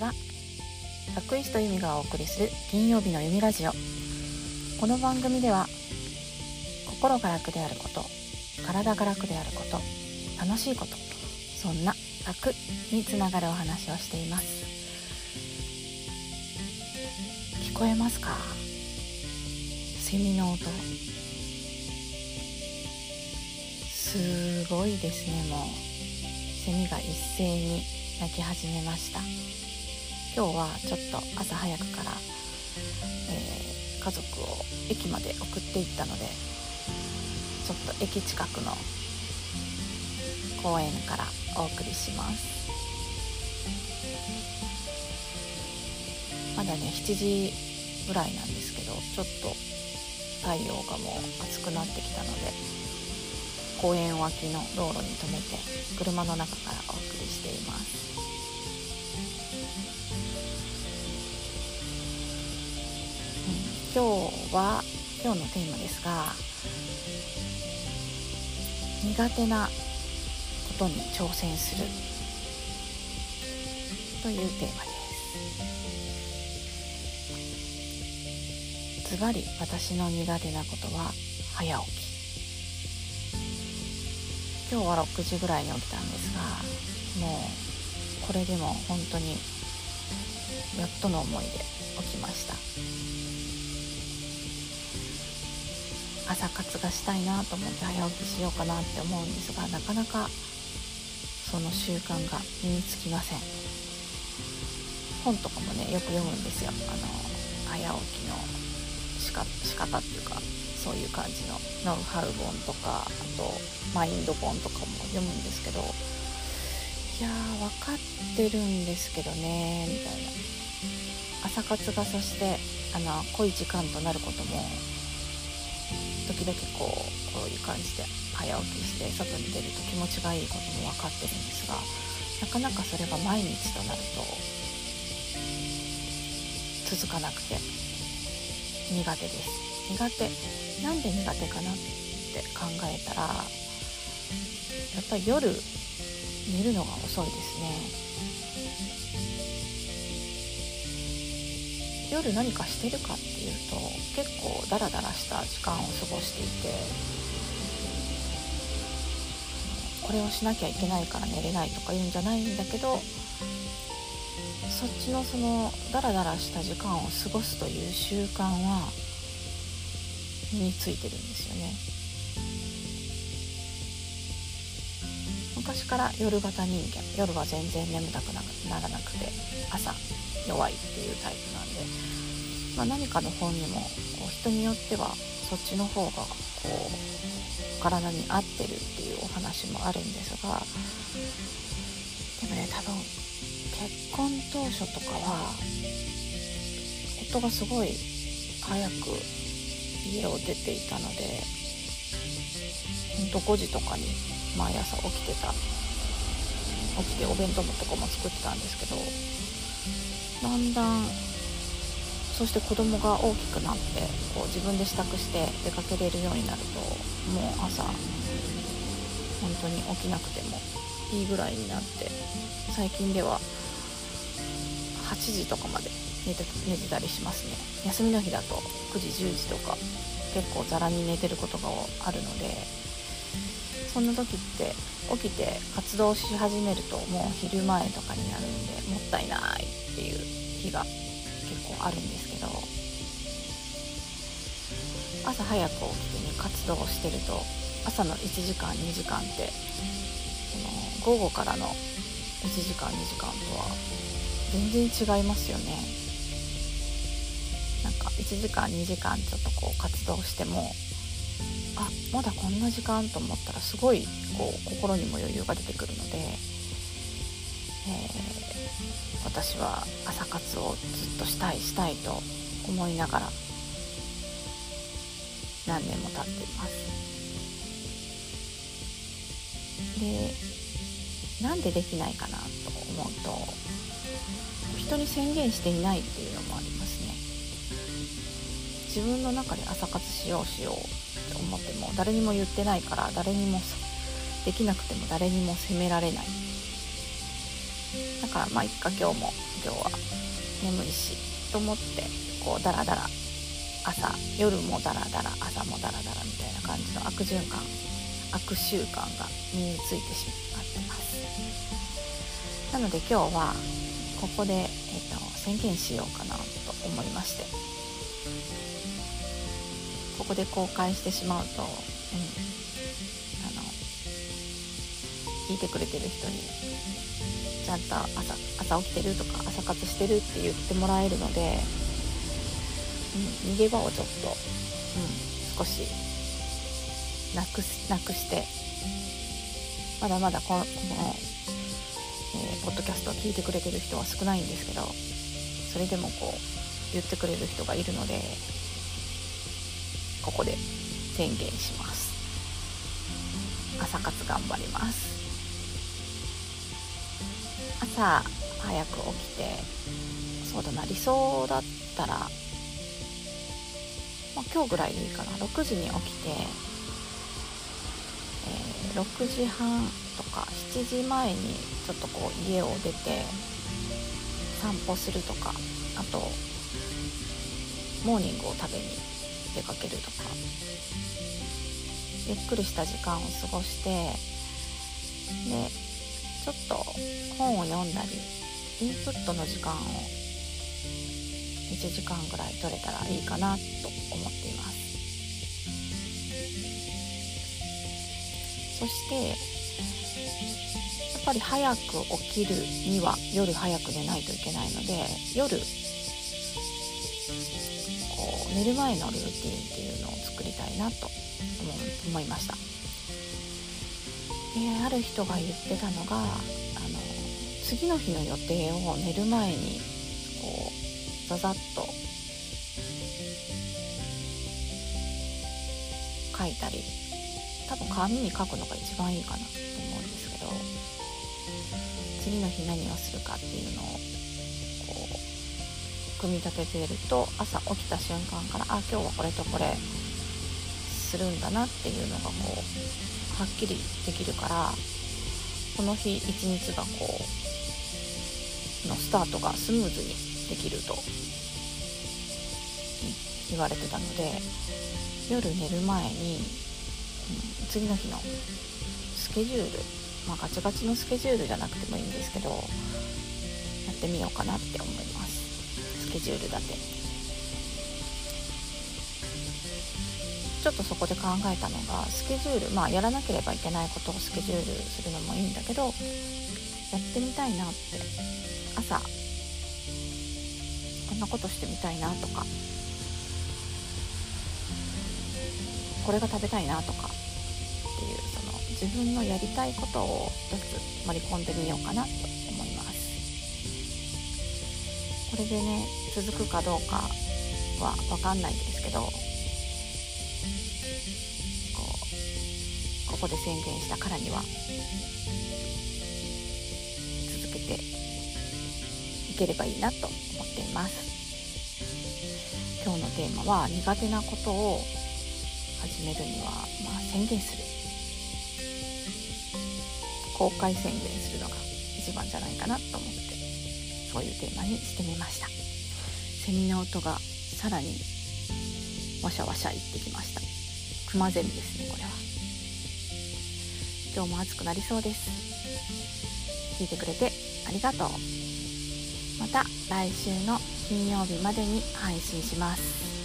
は学イスト由美がお送りする金曜日の由美ラジオ。この番組では心が楽であること体が楽であること楽しいことそんな楽につながるお話をしています。聞こえますか？セミの音。すごいですねもう。セミが一斉に鳴き始めました。今日はちょっと朝早くから、えー、家族を駅まで送っていったのでちょっと駅近くの公園からお送りします。まだね7時ぐらいなんですけどちょっと太陽がもう暑くなってきたので公園脇の道路に停めて車の中からお送りしています、今日は今日のテーマですが苦手なことに挑戦する。というテーマです。ズバリ私の苦手なことは早起き。今日は6時ぐらいに起きたんですがもうこれでも本当にやっとの思いで起きました。朝活がしたいなと思って早起きしようかなって思うんですがなかなかその習慣が身につきません。本とかもねよく読むんですよ。あの早起きのしか仕方っていうかそういう感じのノウハウ本とかあとマインド本とかも読むんですけどいやー分かってるんですけどねみたいな。朝活がそしてあの濃い時間となることも時々こうこういう感じで早起きして外に出ると気持ちがいいことも分かってるんですがなかなかそれが毎日となると続かなくて苦手です。苦手。なんで苦手かなって考えたらやっぱり夜寝るのが遅いですね。夜何かしてるかっていうと結構ダラダラした時間を過ごしていてこれをしなきゃいけないから寝れないとか言うんじゃないんだけどそっちのそのダラダラした時間を過ごすという習慣は身についてるんですよね。昔から夜型人間夜は全然眠たくならなくて朝弱いっていうタイプなんで、まあ、何かの本にもこう人によってはそっちの方がこう体に合ってるっていうお話もあるんですがでもね多分結婚当初とかは夫がすごい早く家を出ていたのでほんと5時とかに毎朝起きてた起きてお弁当のとかも作ってたんですけどだんだんそして子供が大きくなってこう自分で支度して出かけれるようになるともう朝本当に起きなくてもいいぐらいになって最近では8時とかまで寝て寝てたりしますね。休みの日だと9時10時とか結構ざらに寝てることがあるのでそんな時って起きて活動し始めるともう昼前とかになるんでもったいないっていう日が結構あるんですけど朝早く起きてね活動してると朝の1時間2時間ってその午後からの1時間2時間とは全然違いますよね。なんか1時間2時間ちょっとこう活動してもまだこんな時間と思ったらすごいこう心にも余裕が出てくるので、えー、私は朝活をずっとしたいしたいと思いながら何年も経っています。でなんでできないかなと思うと人に宣言していないっていうのも自分の中で朝活しようしようって思っても誰にも言ってないから誰にもできなくても誰にも責められない。だからまあいっか今日も今日は眠いしと思ってこうダラダラ朝夜もダラダラ朝もダラダラみたいな感じの悪循環悪習慣が身についてしまってます。なので今日はここで、えーと、宣言しようかなと思いまして。こで公開してしまうと、うん、あの聞いてくれてる人にちゃんと朝朝起きてるとか朝活してるって言ってもらえるので、うん、逃げ場をちょっと、うん、少しなくすなくしてまだまだこのこの、えー、ポッドキャストを聞いてくれてる人は少ないんですけどそれでもこう言ってくれる人がいるのでここで宣言します。朝活頑張ります。朝早く起きてそうだな理想だったら、まあ、今日ぐらいでいいかな。6時に起きて、えー、6時半とか7時前にちょっとこう家を出て散歩するとかあとモーニングを食べに出かけるとか。ゆっくりした時間を過ごしてでちょっと本を読んだりインプットの時間を1時間ぐらい取れたらいいかなと思っています。そしてやっぱり早く起きるには夜早く寝ないといけないので夜寝る前のルーティンっていうのを作りたいなと思いました。である人が言ってたのがあの次の日の予定を寝る前にこうザザッと書いたり多分紙に書くのが一番いいかなと思うんですけど次の日何をするかっていうのを組み立てていると朝起きた瞬間からあ今日はこれとこれするんだなっていうのがこうはっきりできるからこの日一日がこうのスタートがスムーズにできると言われてたので夜寝る前に、次の日のスケジュールまあガチガチのスケジュールじゃなくてもいいんですけどやってみようかなって思います。スケジュールだけ。ちょっとそこで考えたのがスケジュールまあやらなければいけないことをスケジュールするのもいいんだけどやってみたいなって。朝こんなことしてみたいなとか。これが食べたいなとか。っていうその自分のやりたいことを一つ盛り込んでみようかなと。これでね続くかどうかは分かんないですけどこで宣言したからには続けていければいいなと思っています。今日のテーマは苦手なことを始めるには、まあ、宣言する。公開宣言するのが一番じゃないかなと思ってそういうテーマにしてみました。セミの音がさらにわしゃわしゃ言ってきました。クマゼミですねこれは。今日も暑くなりそうです。聞いてくれてありがとう。また来週の金曜日までに配信します。